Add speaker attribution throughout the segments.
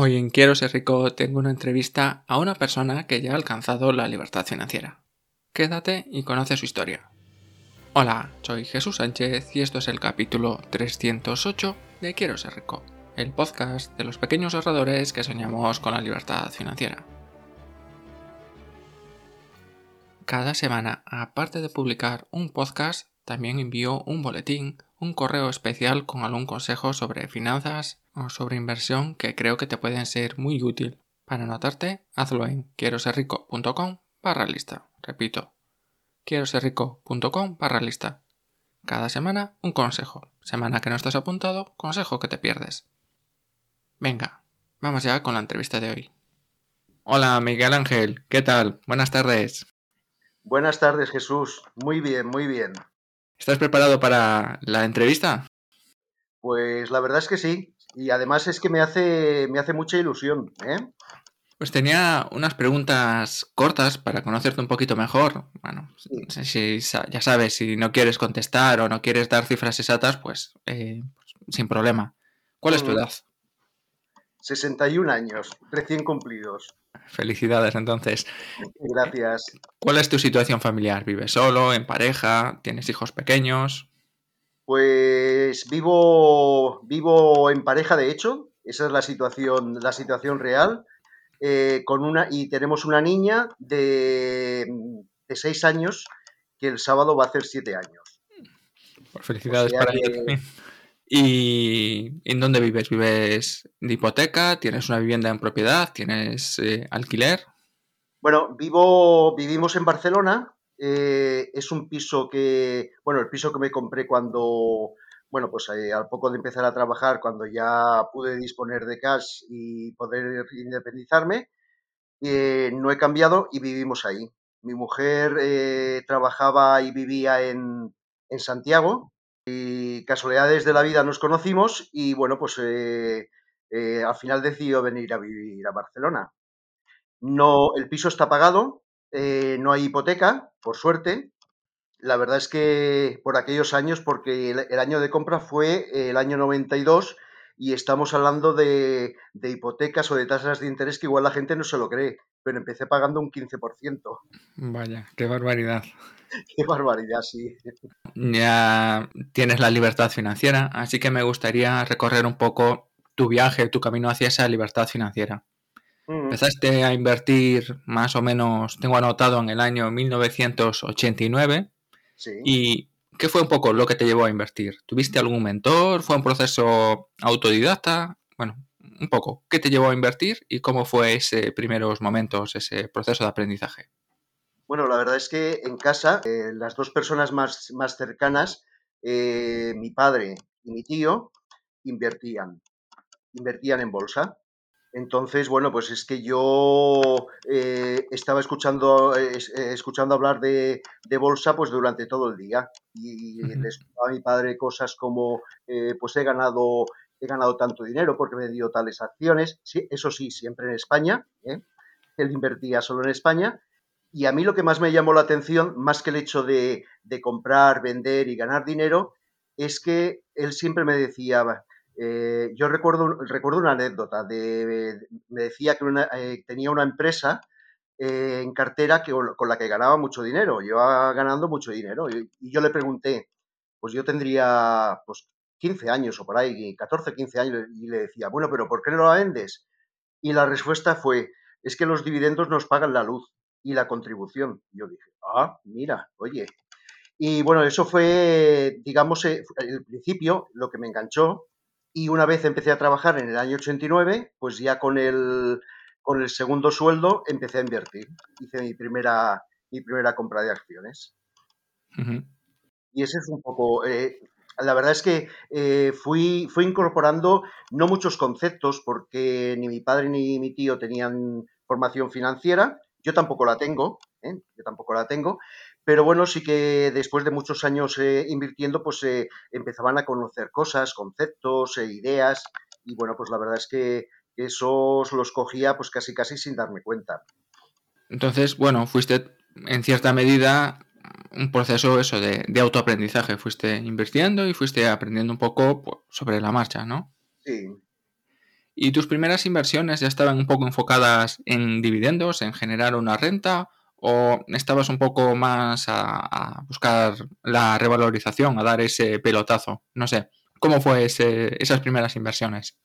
Speaker 1: Hoy en Quiero ser rico tengo una entrevista a una persona que ya ha alcanzado la libertad financiera. Quédate y conoce su historia. Hola, soy Jesús Sánchez y esto es el capítulo 308 de Quiero ser rico, el podcast de los pequeños ahorradores que soñamos con la libertad financiera. Cada semana, aparte de publicar un podcast, también envío un boletín, un correo especial con algún consejo sobre finanzas, o sobre inversión que creo que te pueden ser muy útil. Para anotarte, hazlo en quiero serrico.com barra lista. Repito, quiero serrico.com barra lista. Cada semana un consejo. Semana que no estás apuntado, consejo que te pierdes. Venga, vamos ya con la entrevista de hoy. Hola Miguel Ángel, ¿qué tal? Buenas tardes.
Speaker 2: Buenas tardes Jesús, muy bien, muy bien.
Speaker 1: ¿Estás preparado para la entrevista?
Speaker 2: Pues la verdad es que sí, y además es que me hace, me hace mucha ilusión. ¿eh?
Speaker 1: Pues tenía unas preguntas cortas para conocerte un poquito mejor. Bueno, si, ya sabes, si no quieres contestar o no quieres dar cifras exactas, pues, eh, sin problema. ¿Cuál es tu edad?
Speaker 2: 61 años, recién cumplidos.
Speaker 1: Felicidades, entonces.
Speaker 2: Gracias.
Speaker 1: ¿Cuál es tu situación familiar? ¿Vives solo, en pareja? ¿Tienes hijos pequeños?
Speaker 2: Pues vivo, vivo en pareja, de hecho, esa es la situación, la situación real. Eh, con una, y tenemos una niña de, de, seis años que el sábado va a hacer siete años.
Speaker 1: Pues felicidades para ella también. ¿Y en dónde vives? ¿Vives de hipoteca? ¿Tienes una vivienda en propiedad? ¿Tienes eh, alquiler?
Speaker 2: Bueno, vivo, vivimos en Barcelona, eh, es un piso que, bueno, el piso que me compré cuando, bueno, pues eh, al poco de empezar a trabajar, cuando ya pude disponer de cash y poder independizarme, no he cambiado y vivimos ahí. Mi mujer trabajaba y vivía en, en, Santiago casualidades de la vida nos conocimos y bueno, pues al final decidió venir a vivir a Barcelona. No, el piso está pagado, eh, no hay hipoteca, por suerte. La verdad es que por aquellos años, porque el, año de compra fue el año 92 y estamos hablando de, hipotecas o de tasas de interés que igual la gente no se lo cree, pero empecé pagando un 15%.
Speaker 1: Vaya, qué barbaridad.
Speaker 2: Qué barbaridad, sí.
Speaker 1: Ya tienes la libertad financiera, así que me gustaría recorrer un poco tu viaje, tu camino hacia esa libertad financiera. Empezaste a invertir más o menos, tengo anotado, en el año 1989. Sí. ¿Y qué fue un poco lo que te llevó a invertir? ¿Tuviste algún mentor? ¿Fue un proceso autodidacta? Bueno, un poco. ¿Qué te llevó a invertir y cómo fue ese primeros momentos, ese proceso de aprendizaje?
Speaker 2: Bueno, la verdad es que en casa, eh, las dos personas más, más cercanas, eh, mi padre y mi tío, invertían. Invertían en bolsa. Entonces, bueno, pues es que yo eh, estaba escuchando, eh, escuchando hablar de, bolsa pues durante todo el día y le escuchaba a mi padre cosas como, pues he ganado, he ganado tanto dinero porque me dio tales acciones, eso sí, siempre en España, él invertía solo en España y a mí lo que más me llamó la atención, más que el hecho de, comprar, vender y ganar dinero, es que él siempre me decía, eh, yo recuerdo, recuerdo una anécdota. De, me decía que eh, tenía una empresa eh, en cartera que, con la que ganaba mucho dinero, llevaba ganando mucho dinero. Y, yo le pregunté, pues yo tendría pues, 15 años o por ahí, 14, 15 años, y le decía, bueno, pero ¿por qué no la vendes? Y la respuesta fue, es que los dividendos nos pagan la luz y la contribución. Yo dije, ah, mira, oye. Y bueno, eso fue, digamos, eh, el principio, lo que me enganchó. Y una vez empecé a trabajar en el año 89, pues ya con el, con el segundo sueldo empecé a invertir. Hice mi primera, mi primera compra de acciones. Y ese es un poco, eh, la verdad es que eh, fui, fui incorporando no muchos conceptos porque ni mi padre ni mi tío tenían formación financiera, yo tampoco la tengo, ¿eh? yo tampoco la tengo, pero bueno, sí que después de muchos años eh, invirtiendo, pues empezaban a conocer cosas, conceptos, ideas, y bueno, pues la verdad es que esos los cogía pues casi casi sin darme cuenta.
Speaker 1: Entonces, bueno, fuiste en cierta medida un proceso eso de, autoaprendizaje. Fuiste invirtiendo y fuiste aprendiendo un poco pues, sobre la marcha, ¿no?
Speaker 2: Sí.
Speaker 1: ¿Y tus primeras inversiones ya estaban un poco enfocadas en dividendos, en generar una renta? ¿O estabas un poco más a, buscar la revalorización, a dar ese pelotazo? No sé. ¿Cómo fue esas primeras inversiones?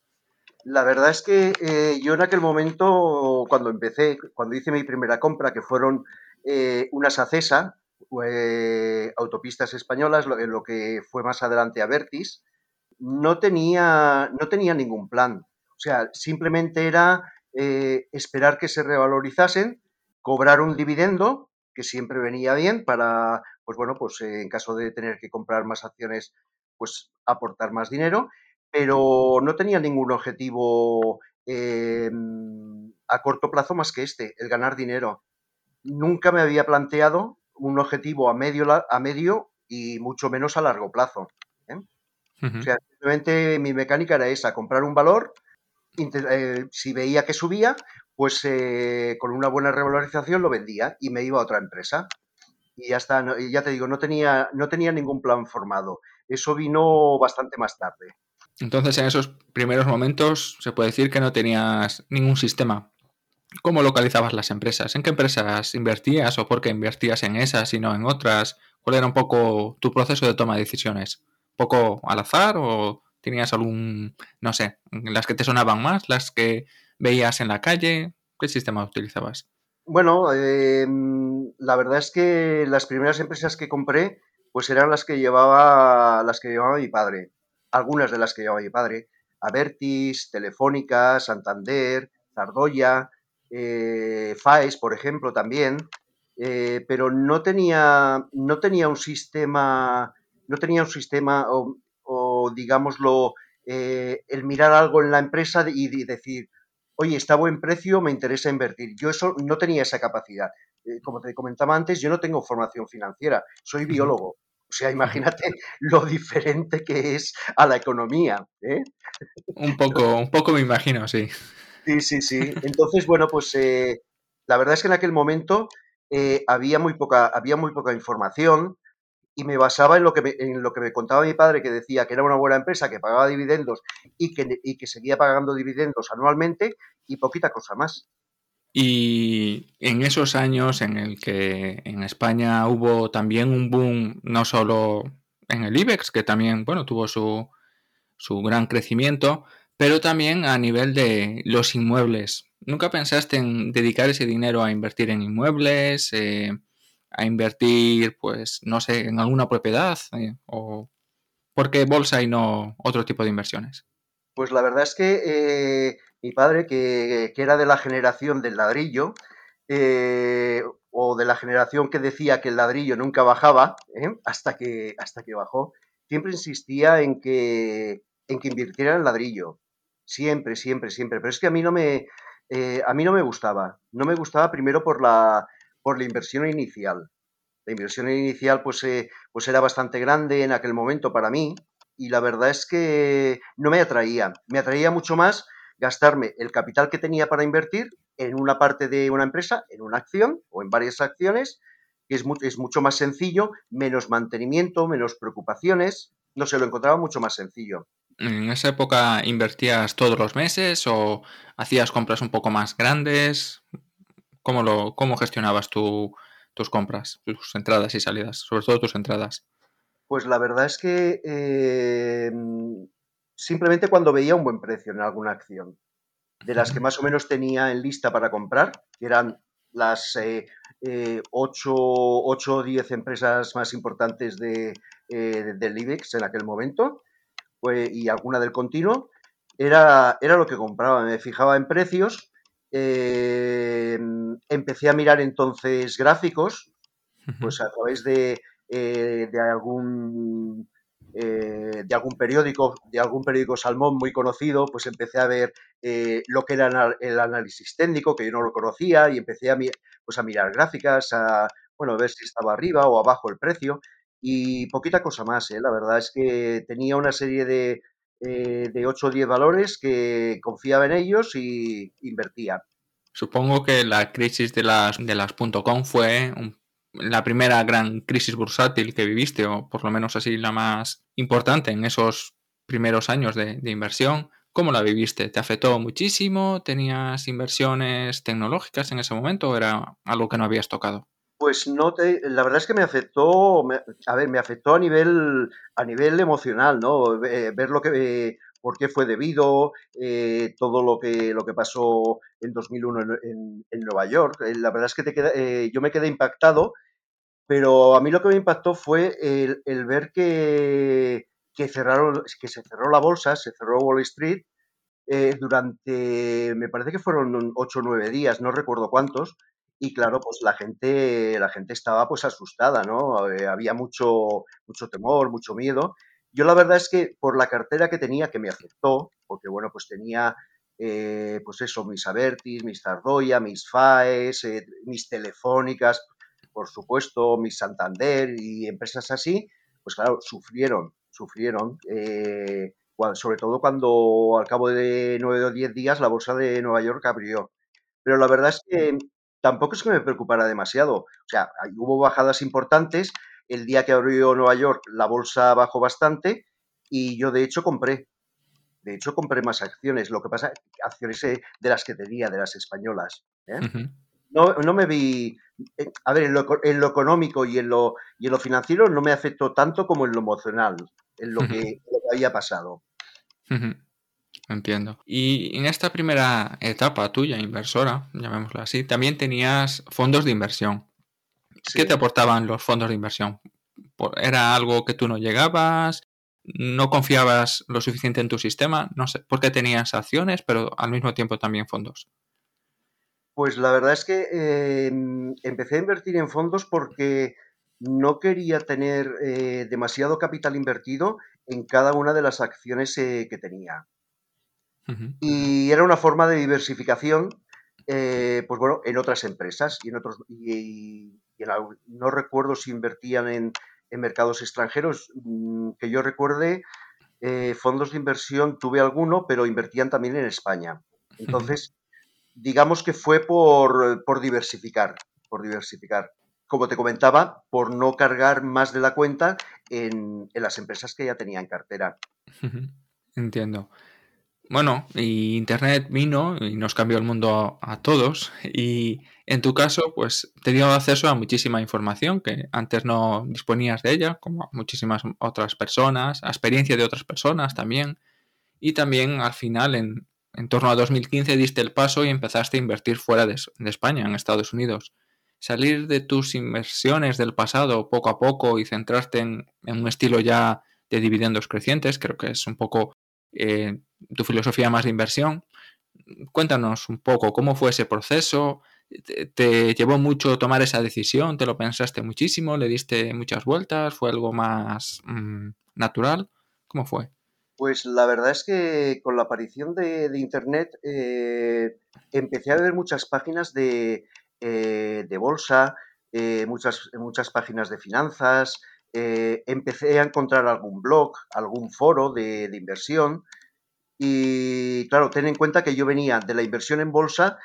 Speaker 2: La verdad es que eh, yo en aquel momento, cuando empecé, cuando hice mi primera compra, que fueron eh, unas Acesa, autopistas españolas, lo, lo, que fue más adelante a Vertis, no tenía, no tenía ningún plan. O sea, simplemente era eh, esperar que se revalorizasen, cobrar un dividendo, que siempre venía bien para, pues bueno, pues eh, en caso de tener que comprar más acciones, pues aportar más dinero, pero no tenía ningún objetivo a corto plazo más que este, el ganar dinero. Nunca me había planteado un objetivo a medio, a medio y mucho menos a largo plazo. ¿eh? O sea, simplemente mi mecánica era esa, comprar un valor, eh, si veía que subía, pues eh, con una buena revalorización lo vendía y me iba a otra empresa. Y ya está, ya te digo, no tenía, no tenía ningún plan formado. Eso vino bastante más tarde.
Speaker 1: Entonces, en esos primeros momentos, se puede decir que no tenías ningún sistema ¿Cómo localizabas las empresas? ¿En qué empresas invertías o por qué invertías en esas y no en otras? ¿Cuál era un poco tu proceso de toma de decisiones? ¿Un poco al azar o tenías algún, no sé, las que te sonaban más, las que veías en la calle? ¿Qué sistema utilizabas?
Speaker 2: Bueno, em, la verdad es que las primeras empresas que compré pues eran las que llevaba las que llevaba mi padre. Algunas de las que llevaba mi padre. Avertis, Telefónica, Santander, Zardoya, eh, FAES, por ejemplo, también, eh, pero no tenía, no tenía un sistema, no tenía un sistema, o, digámoslo, eh, el mirar algo en la empresa y, decir, oye, está a buen precio, me interesa invertir. Yo eso no tenía esa capacidad. como te comentaba antes, yo no tengo formación financiera, soy biólogo. O sea, imagínate lo diferente que es a la economía.
Speaker 1: Un poco, un poco me imagino, sí.
Speaker 2: Sí, sí, sí. Entonces, bueno, pues eh, la verdad es que en aquel momento eh, había, muy poca, había muy poca información y me basaba en lo, que me, en lo que me contaba mi padre, que decía que era una buena empresa, que pagaba dividendos y que, y que seguía pagando dividendos anualmente y poquita cosa más.
Speaker 1: Y en esos años en el que en España hubo también un boom, no solo en el IBEX, que también, bueno, tuvo su, su gran crecimiento, pero también a nivel de los inmuebles. ¿Nunca pensaste en dedicar ese dinero a invertir en inmuebles, eh, a invertir, pues, no sé, en alguna propiedad? Eh, ¿O por qué bolsa y no otro tipo de inversiones?
Speaker 2: Pues la verdad es que eh, mi padre, que, era de la generación del ladrillo, o de la generación que decía que el ladrillo nunca bajaba, hasta, que, hasta que bajó, siempre insistía en que, en que invirtiera en ladrillo. Siempre, siempre, siempre. Pero es que a mí no me, eh, a mí no me gustaba. No me gustaba primero por la, por la inversión inicial. La inversión inicial pues, eh, pues era bastante grande en aquel momento para mí y la verdad es que no me atraía. Me atraía mucho más gastarme el capital que tenía para invertir en una parte de una empresa, en una acción o en varias acciones, que es, es mucho más sencillo, menos mantenimiento, menos preocupaciones. No se lo encontraba mucho más sencillo.
Speaker 1: ¿En esa época invertías todos los meses o hacías compras un poco más grandes? ¿Cómo, lo, cómo gestionabas tus compras, tus entradas y salidas, sobre todo tus entradas?
Speaker 2: Pues la verdad es que em, simplemente cuando veía un buen precio en alguna acción. de las que más o menos tenía en lista para comprar, que eran las 8 o 10 empresas más importantes de, del IBEX en aquel momento, pues, y alguna del continuo, era, era lo que compraba. Me fijaba en precios, empecé a mirar entonces gráficos, pues a través de, de algún eh, de algún periódico, de algún periódico Salmón muy conocido, pues empecé a ver eh, lo que era el análisis técnico, que yo no lo conocía, y empecé a, pues a mirar gráficas, a bueno, ver si estaba arriba o abajo el precio, y poquita cosa más, ¿eh? la verdad es que tenía una serie de, de 8 o 10 valores que confiaba en ellos y invertía.
Speaker 1: Supongo que la crisis de las, de las .com fue un la primera gran crisis bursátil que viviste, o por lo menos así la más importante en esos primeros años de, inversión. ¿Cómo la viviste? ¿Te afectó muchísimo? ¿Tenías inversiones tecnológicas en ese momento o era algo que no habías tocado?
Speaker 2: Pues no te, la verdad es que me afectó, a ver, me afectó a nivel, a nivel emocional, ¿no? ver lo que, por qué fue debido, eh, todo lo que, lo que pasó en 2001 en, en, Nueva York. Eh, la verdad es que te queda, eh, yo me quedé impactado pero a mí lo que me impactó fue el, ver que, cerraron, que se cerró la bolsa, se cerró Wall Street eh, durante, me parece que fueron ocho o nueve días, no recuerdo cuántos, y claro, pues la gente, la gente estaba pues asustada, ¿no? Eh, había mucho, mucho temor, mucho miedo. Yo la verdad es que por la cartera que tenía, que me afectó, porque bueno, pues tenía eh, pues eso, mis Avertis, mis Tardoya, mis FAES, mis telefónicas, por supuesto, mis Santander y empresas así, pues claro, sufrieron, sufrieron, eh, sobre todo cuando al cabo de nueve o diez días la bolsa de Nueva York abrió. Pero la verdad es que tampoco es que me preocupara demasiado. O sea, hubo bajadas importantes. El día que abrió Nueva York, la bolsa bajó bastante y yo de hecho compré. De hecho, compré más acciones. Lo que pasa, acciones eh, de las que tenía, de las españolas. ¿eh? no, no me vi, eh, a ver, en lo, en lo, económico y en lo, y en lo financiero no me afectó tanto como en lo emocional, en lo que, había pasado.
Speaker 1: Entiendo. Y en esta primera etapa tuya, inversora, llamémoslo así, también tenías fondos de inversión. ¿Qué te aportaban los fondos de inversión? ¿Era algo que tú no llegabas? ¿No confiabas lo suficiente en tu sistema? No sé, porque tenías acciones, pero al mismo tiempo también fondos.
Speaker 2: Pues la verdad es que em, empecé a invertir en fondos porque no quería tener eh, demasiado capital invertido en cada una de las acciones eh, que tenía. Y era una forma de diversificación, eh, pues bueno, en otras empresas y en otros. Y, no recuerdo si invertían en, mercados extranjeros. Mm, que yo recuerde, fondos de inversión tuve alguno, pero invertían también en España. Entonces, digamos que fue por, por diversificar, por diversificar. Como te comentaba, por no cargar más de la cuenta en, en las empresas que ya tenía en cartera.
Speaker 1: Entiendo. Bueno, y Internet vino y nos cambió el mundo a, todos y en tu caso pues te dio acceso a muchísima información que antes no disponías de ella, como muchísimas otras personas, a experiencia de otras personas también y también al final en, en torno a 2015 diste el paso y empezaste a invertir fuera de, España, en Estados Unidos. Salir de tus inversiones del pasado poco a poco y centrarte en, un estilo ya de dividendos crecientes, creo que es un poco eh, tu filosofía más de inversión. Cuéntanos un poco cómo fue ese proceso, ¿Te, llevó mucho tomar esa decisión? ¿Te lo pensaste muchísimo? ¿Le diste muchas vueltas? ¿Fue algo más mm, natural? ¿Cómo fue?
Speaker 2: Pues la verdad es que con la aparición de, Internet eh, empecé a ver muchas páginas de, eh, bolsa, eh, muchas, muchas páginas de finanzas, empecé a encontrar algún blog, algún foro de, inversión y claro, ten en cuenta que yo venía de la inversión en bolsa,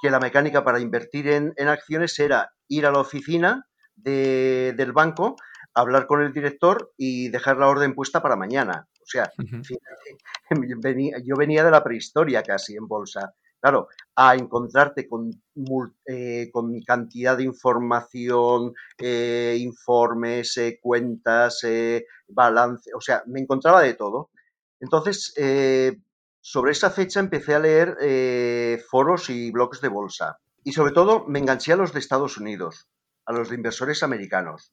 Speaker 2: que la mecánica para invertir en, acciones era ir a la oficina del banco, hablar con el director y dejar la orden puesta para mañana. O sea, yo venía de la prehistoria casi en bolsa. Claro, a encontrarte con, eh, con cantidad de información, eh, informes, eh, cuentas, balance, o sea, me encontraba de todo. Entonces, sobre esa fecha empecé a leer foros y blogs de bolsa. Y sobre todo me enganché a los de Estados Unidos, a los de inversores americanos.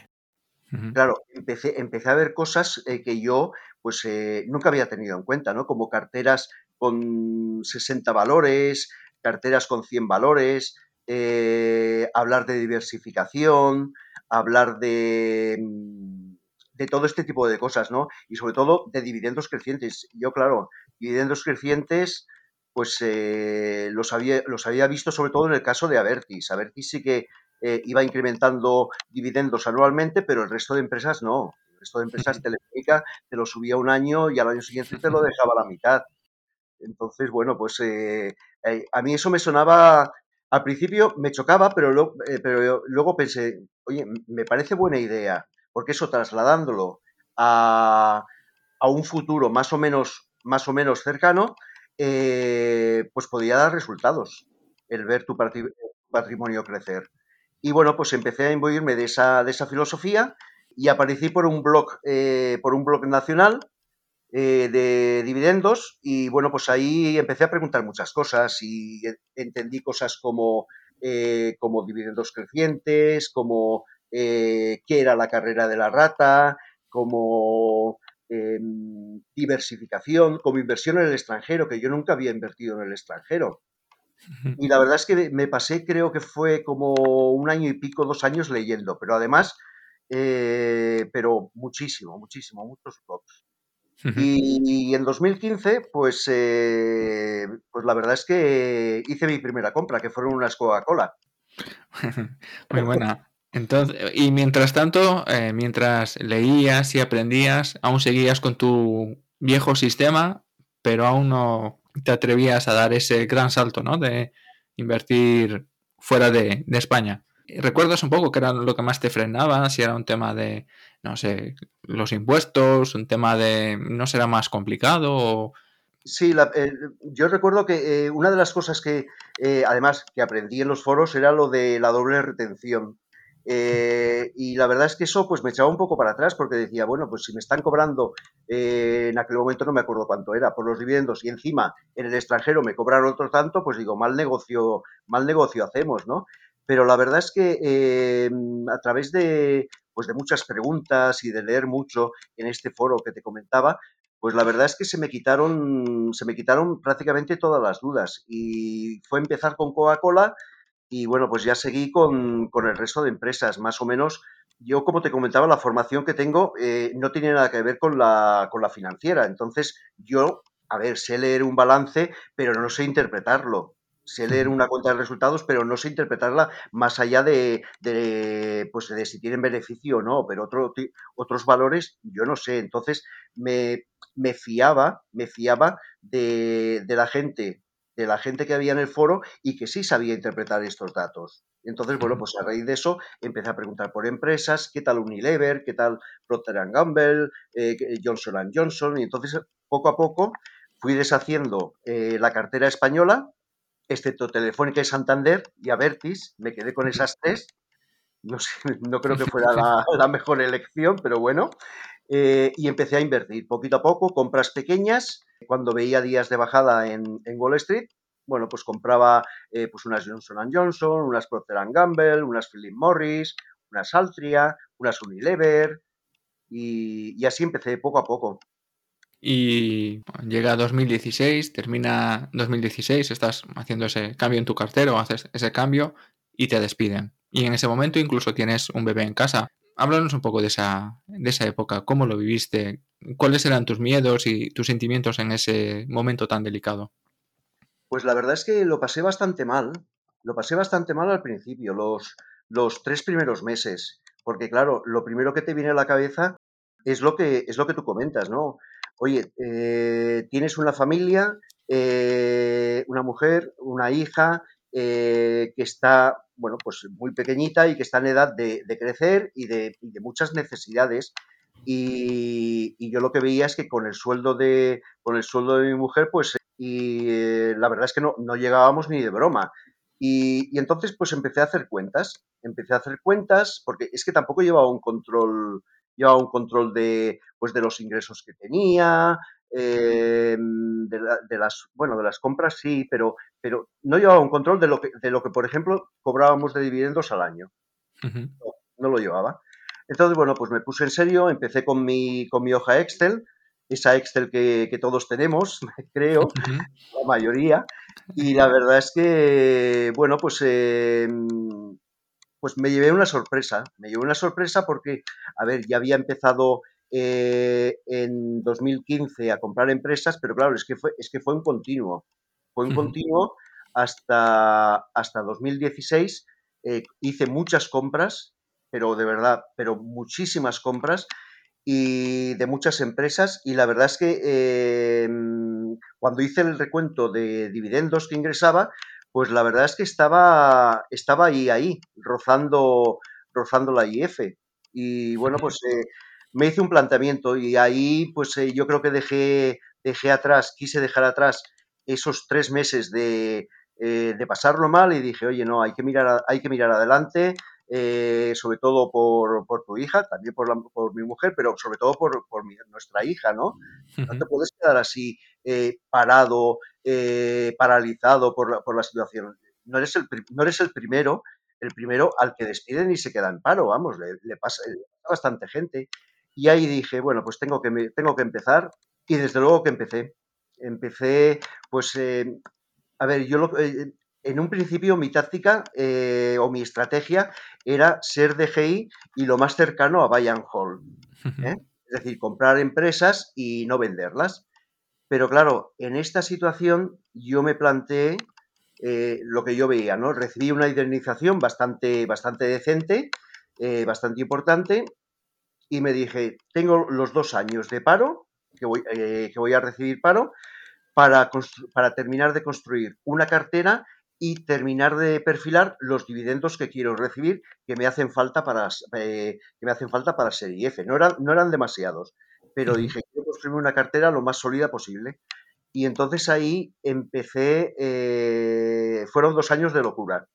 Speaker 2: Claro, empecé, empecé a ver cosas eh, que yo pues eh, nunca había tenido en cuenta, ¿no? Como carteras con 60 valores, carteras con 100 valores, eh, hablar de diversificación, hablar de, mm, de todo este tipo de cosas, ¿no? Y sobre todo de dividendos crecientes. Yo, claro, dividendos crecientes, pues los, había, los había visto sobre todo en el caso de Avertis. Avertis sí que eh, iba incrementando dividendos anualmente, pero el resto de empresas no. El resto de empresas, Telefónica, te lo subía un año y al año siguiente te lo dejaba a la mitad. Entonces, bueno, pues eh, eh, a mí eso me sonaba, al principio me chocaba, pero, pero luego pensé, oye, me parece buena idea, porque eso trasladándolo a, a un futuro más o menos, más o menos cercano, pues podía dar resultados el ver tu patrimonio crecer. Y bueno, pues empecé a imbuirme de esa, de esa filosofía y aparecí por un blog, eh, por un blog nacional eh, de dividendos y bueno, pues ahí empecé a preguntar muchas cosas y entendí cosas como, eh, como dividendos crecientes, como qué era la carrera de la rata, como em, diversificación, como inversión en el extranjero, que yo nunca había invertido en el extranjero. Y la verdad es que me pasé, creo que fue como un año y pico, dos años leyendo, pero además, eh, pero muchísimo, muchísimo, muchos blogs. Y, en 2015, pues, eh, pues la verdad es que hice mi primera compra, que fueron unas Coca-Cola.
Speaker 1: Muy buena. Entonces, y mientras tanto, eh, mientras leías y aprendías, aún seguías con tu viejo sistema, pero aún no te atrevías a dar ese gran salto, ¿no? De invertir fuera de, España. ¿Recuerdas un poco qué era lo que más te frenaba? Si era un tema de, no sé, los impuestos, un tema de, ¿no será más complicado?
Speaker 2: Sí, yo recuerdo que eh, una de las cosas que, eh, además, que aprendí en los foros era lo de la doble retención. Eh, y la verdad es que eso pues me echaba un poco para atrás porque decía, bueno, pues si me están cobrando, eh, en aquel momento no me acuerdo cuánto era, por los dividendos y encima en el extranjero me cobran otro tanto, pues digo, mal negocio, mal negocio hacemos, ¿no? Pero la verdad es que eh, a través de, pues de muchas preguntas y de leer mucho en este foro que te comentaba, pues la verdad es que se me quitaron, se me quitaron prácticamente todas las dudas. Y fue empezar con Coca-Cola y bueno, pues ya seguí con, el resto de empresas, más o menos. Yo, como te comentaba, la formación que tengo eh, no tiene nada que ver con la, con la financiera. Entonces, yo, a ver, sé leer un balance, pero no sé interpretarlo sé leer una cuenta de resultados, pero no sé interpretarla más allá de, pues de si tienen beneficio o no, pero otro, otros valores yo no sé. Entonces me, me fiaba, me fiaba de, de, la gente de la gente que había en el foro y que sí sabía interpretar estos datos. Entonces, bueno, pues a raíz de eso empecé a preguntar por empresas, qué tal Unilever, qué tal Procter Gamble, eh, Johnson Johnson, y entonces poco a poco fui deshaciendo eh, la cartera española, excepto Telefónica y Santander y Avertis, me quedé con esas tres. No, sé, no creo que fuera la, mejor elección, pero bueno. Eh, y empecé a invertir poquito a poco, compras pequeñas, cuando veía días de bajada en, Wall Street, bueno, pues compraba eh, pues unas Johnson Johnson, unas Procter Gamble, unas Philip Morris, unas Altria, unas Unilever y, así empecé poco a poco.
Speaker 1: Y llega 2016, termina 2016, estás haciendo ese cambio en tu cartero, haces ese cambio y te despiden. Y en ese momento incluso tienes un bebé en casa. Háblanos un poco de esa, de esa época, cómo lo viviste, cuáles eran tus miedos y tus sentimientos en ese momento tan delicado.
Speaker 2: Pues la verdad es que lo pasé bastante mal, lo pasé bastante mal al principio, los, los tres primeros meses, porque claro, lo primero que te viene a la cabeza es lo que, es lo que tú comentas, ¿no? Oye, eh, tienes una familia, eh, una mujer, una hija eh, que está, bueno, pues muy pequeñita y que está en edad de, crecer y de, muchas necesidades. Y, yo lo que veía es que con el sueldo de, con el sueldo de mi mujer, pues, y la verdad es que no, no llegábamos ni de broma. Y, entonces, pues empecé a hacer cuentas. Empecé a hacer cuentas porque es que tampoco llevaba un control, llevaba un control de, pues, de los ingresos que tenía, eh, de, las, bueno, de las compras sí, pero, pero no llevaba un control de lo, que, de lo que, por ejemplo, cobrábamos de dividendos al año. no, lo llevaba. Entonces, bueno, pues me puse en serio, empecé con mi, con mi hoja Excel, esa Excel que, todos tenemos, creo, la mayoría. Y la verdad es que, bueno, pues, em, pues me llevé una sorpresa. Me llevé una sorpresa porque, a ver, ya había empezado eh, en 2015 a comprar empresas, pero claro, es que fue, es que fue un continuo. Fue un continuo hasta, hasta 2016. Eh, hice muchas compras, pero de verdad, pero muchísimas compras y de muchas empresas y la verdad es que em, cuando hice el recuento de dividendos que ingresaba, pues la verdad es que estaba, estaba ahí, ahí, rozando, rozando la IF. Y bueno, pues eh, me hice un planteamiento y ahí pues eh, yo creo que dejé, dejé atrás, quise dejar atrás esos tres meses de, eh, de pasarlo mal y dije, oye, no, hay que mirar, hay que mirar adelante, eh, sobre todo por, por, tu hija, también por, la, por, mi mujer, pero sobre todo por, por mi, nuestra hija, ¿no? No te puedes quedar así eh, parado, paralizado por la, por la situación. No eres, el, no eres el primero, el primero al que despiden y se queda en paro, vamos, le, pasa, a bastante gente. Y ahí dije, bueno, pues tengo que, tengo que empezar y desde luego que empecé. Empecé, pues, a ver, yo lo, en un principio mi táctica eh, o mi estrategia era ser DGI y lo más cercano a buy and hold. ¿eh? Es decir, comprar empresas y no venderlas. Pero claro, en esta situación yo me planteé eh, lo que yo veía, ¿no? Recibí una indemnización bastante, bastante decente, bastante importante, y me dije, tengo los dos años de paro, que voy, que voy a recibir paro, para, para terminar de construir una cartera y terminar de perfilar los dividendos que quiero recibir que me hacen falta para, eh, que me hacen falta para Serie F. No eran, no eran demasiados, pero dije, quiero construir una cartera lo más sólida posible. Y entonces ahí empecé, eh, fueron dos años de locura.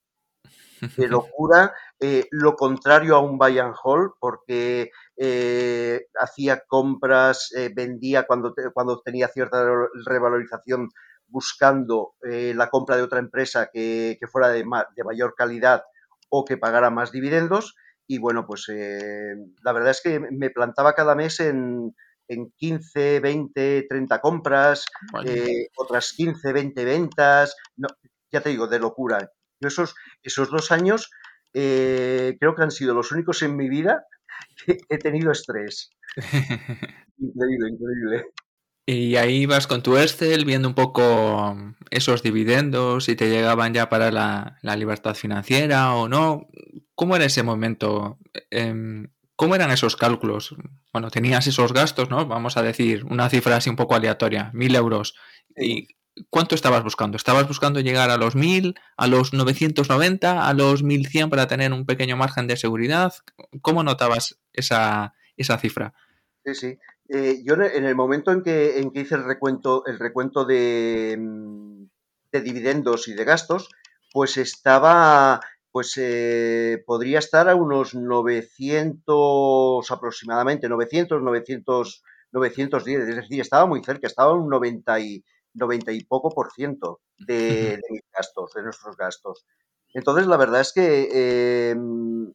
Speaker 2: De locura, eh, lo contrario a un buy and hold, porque hacía compras, vendía cuando, cuando tenía cierta revalorización buscando eh, la compra de otra empresa que, fuera de, de, mayor calidad o que pagara más dividendos. Y bueno, pues eh, la verdad es que me plantaba cada mes en, en 15, 20, 30 compras, eh, otras 15, 20 ventas. No, ya te digo, de locura. Yo esos, esos dos años creo que han sido los únicos en mi vida que he tenido estrés. increíble, increíble.
Speaker 1: Y ahí vas con tu Excel viendo un poco esos dividendos, si te llegaban ya para la, libertad financiera o no. ¿Cómo era ese momento? Em, ¿Cómo eran esos cálculos? Bueno, tenías esos gastos, ¿no? Vamos a decir una cifra así un poco aleatoria, mil euros. ¿Y cuánto estabas buscando? ¿Estabas buscando llegar a los mil, a los 990, a los 1100 para tener un pequeño margen de seguridad? ¿Cómo notabas esa, esa cifra?
Speaker 2: Sí, sí. Eh, yo en el momento en que, en que hice el recuento, el recuento de, mm, de dividendos y de gastos, pues estaba, pues eh, podría estar a unos 900 aproximadamente, 900, 900, 910, es decir, estaba muy cerca, estaba un 90 y, 90 y poco por ciento de, mis gastos, de nuestros gastos. Entonces, la verdad es que em,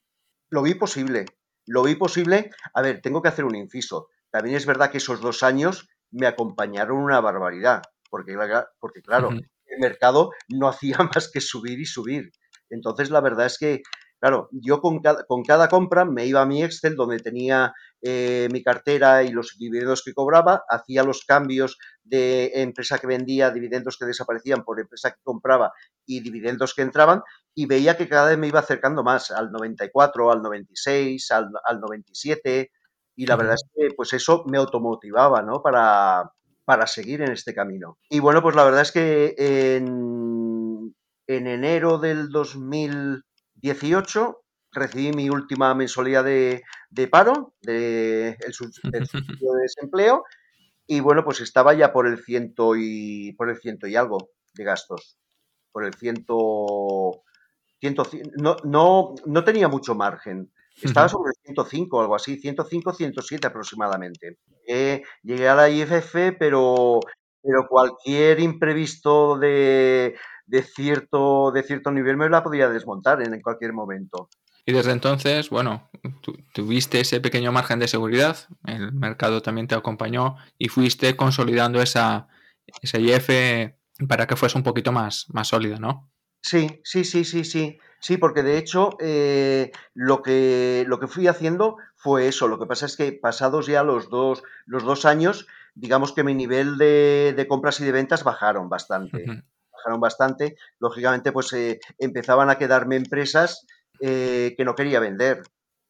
Speaker 2: lo vi posible, lo vi posible. A ver, tengo que hacer un inciso. También es verdad que esos dos años me acompañaron una barbaridad, porque, porque claro, el mercado no hacía más que subir y subir. Entonces, la verdad es que, claro, yo con cada, con cada compra me iba a mi Excel donde tenía eh, mi cartera y los dividendos que cobraba, hacía los cambios de empresa que vendía, dividendos que desaparecían por empresa que compraba y dividendos que entraban, y veía que cada vez me iba acercando más al 94, al 96, al, al 97, y la verdad es que pues eso me automotivaba, ¿no? Para, para seguir en este camino. Y bueno, pues la verdad es que en, en enero del 2018 recibí mi última mensualidad de, paro, de, el, subsidio de desempleo, y bueno, pues estaba ya por el ciento y por el ciento y algo de gastos. Por el ciento, ciento no, no, no tenía mucho margen. Estaba sobre 105 o algo así, 105, 107 aproximadamente. llegué a la IFF, pero, pero cualquier imprevisto de, de, cierto, de cierto nivel me la podía desmontar en, cualquier momento.
Speaker 1: Y desde entonces, bueno, tuviste ese pequeño margen de seguridad, el mercado también te acompañó y fuiste consolidando esa, esa IF para que fuese un poquito más, más sólida, ¿no?
Speaker 2: Sí, sí, sí, sí, sí. Sí, porque de hecho eh, lo, que, lo que fui haciendo fue eso. Lo que pasa es que pasados ya los dos, los dos años, digamos que mi nivel de, compras y de ventas bajaron bastante. Bajaron bastante. Lógicamente, pues eh, empezaban a quedarme empresas eh, que no quería vender,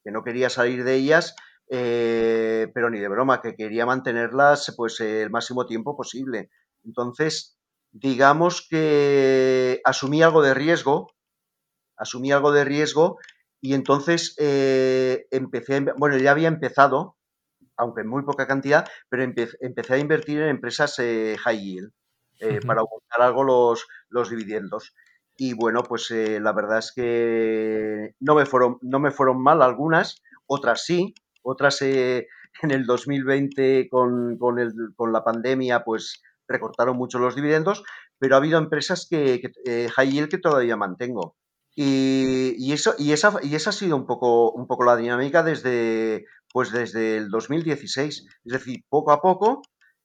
Speaker 2: que no quería salir de ellas, pero ni de broma, que quería mantenerlas pues el máximo tiempo posible. Entonces, digamos que asumí algo de riesgo asumí algo de riesgo y entonces eh, empecé, bueno, ya había empezado, aunque en muy poca cantidad, pero empecé a invertir en empresas eh, high yield eh, para aumentar algo los, los dividendos. Y bueno, pues la verdad es que no me fueron, no me fueron mal algunas, otras sí, otras en el 2020 con, con, el, con, la pandemia pues recortaron mucho los dividendos, pero ha habido empresas que, que high yield que todavía mantengo. Y, eso, y, esa, y esa ha sido un poco, un poco la dinámica desde, pues desde el 2016. Es decir, poco a poco,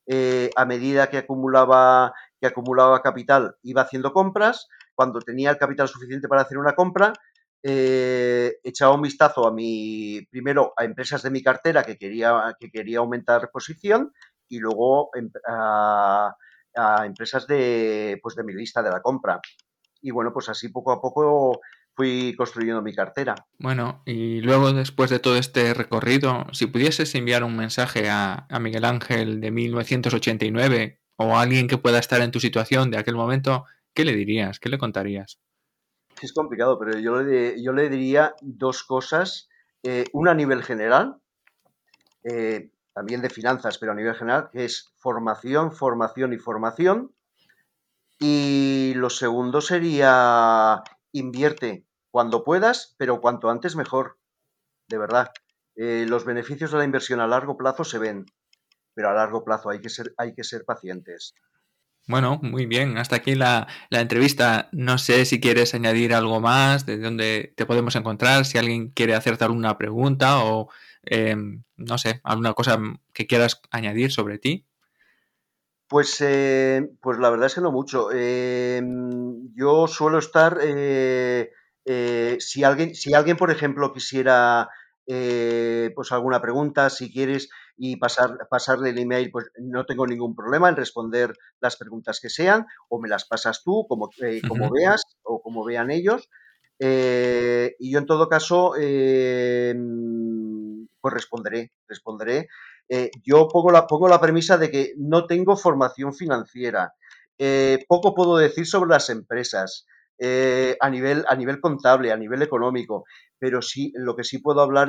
Speaker 2: eh, a medida que acumulaba, que acumulaba capital, iba haciendo compras. Cuando tenía el capital suficiente para hacer una compra, eh, echaba un vistazo a mi, primero a empresas de mi cartera que quería, que quería aumentar posición y luego em, a, a empresas de, pues de mi lista de la compra y bueno, pues así poco a poco fui construyendo mi cartera.
Speaker 1: Bueno, y luego después de todo este recorrido, si pudieses enviar un mensaje a, Miguel Ángel de 1989 o alguien que pueda estar en tu situación de aquel momento, ¿qué le dirías? ¿Qué le contarías?
Speaker 2: Es complicado, pero yo le, yo le diría dos cosas. Eh, una a nivel general, eh, también de finanzas, pero a nivel general, que es formación, formación y formación. Y lo segundo sería invierte cuando puedas, pero cuanto antes mejor, de verdad. Eh, los beneficios de la inversión a largo plazo se ven, pero a largo plazo hay que ser, hay que ser pacientes.
Speaker 1: Bueno, muy bien. Hasta aquí la, entrevista. No sé si quieres añadir algo más, de dónde te podemos encontrar, si alguien quiere hacerte alguna pregunta o, em, no sé, alguna cosa que quieras añadir sobre ti.
Speaker 2: Pues, eh, pues la verdad es que no mucho. Em, yo suelo estar, eh, eh, si, alguien, si alguien, por ejemplo, quisiera pues alguna pregunta, si quieres, y pasar, pasarle el email, pues no tengo ningún problema en responder las preguntas que sean, o me las pasas tú, como, como veas, o como vean ellos. y yo en todo caso, em, pues responderé, responderé. Eh, yo pongo la, pongo la premisa de que no tengo formación financiera. Eh, poco puedo decir sobre las empresas eh, a, nivel, a nivel contable, a nivel económico, pero sí, lo que sí puedo hablar,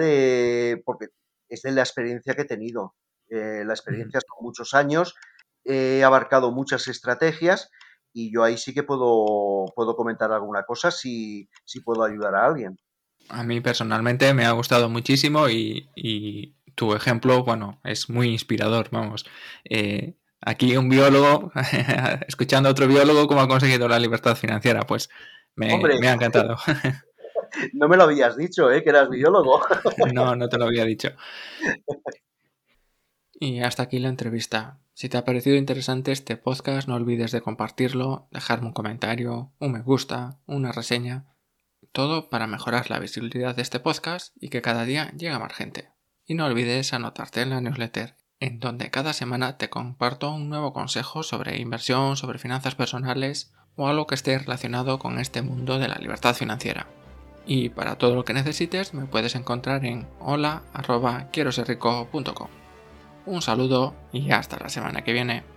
Speaker 2: porque es de la experiencia que he tenido. la experiencia son muchos años, he abarcado muchas estrategias y yo ahí sí que puedo, puedo comentar alguna cosa si, si puedo ayudar a alguien.
Speaker 1: A mí personalmente me ha gustado muchísimo y, tu ejemplo, bueno, es muy inspirador, vamos. Eh, aquí un biólogo, escuchando a otro biólogo cómo ha conseguido la libertad financiera, pues me, ha encantado.
Speaker 2: No me lo habías dicho, ¿eh? Que eras biólogo.
Speaker 1: No, no te lo había dicho. Y hasta aquí la entrevista. Si te ha parecido interesante este podcast, no olvides de compartirlo, dejarme un comentario, un me gusta, una reseña, todo para mejorar la visibilidad de este podcast y que cada día llegue a más gente. Y no olvides anotarte en la newsletter, en donde cada semana te comparto un nuevo consejo sobre inversión, sobre finanzas personales o algo que esté relacionado con este mundo de la libertad financiera. Y para todo lo que necesites me puedes encontrar en hola.quieroserrico.com. Un saludo y hasta la semana que viene.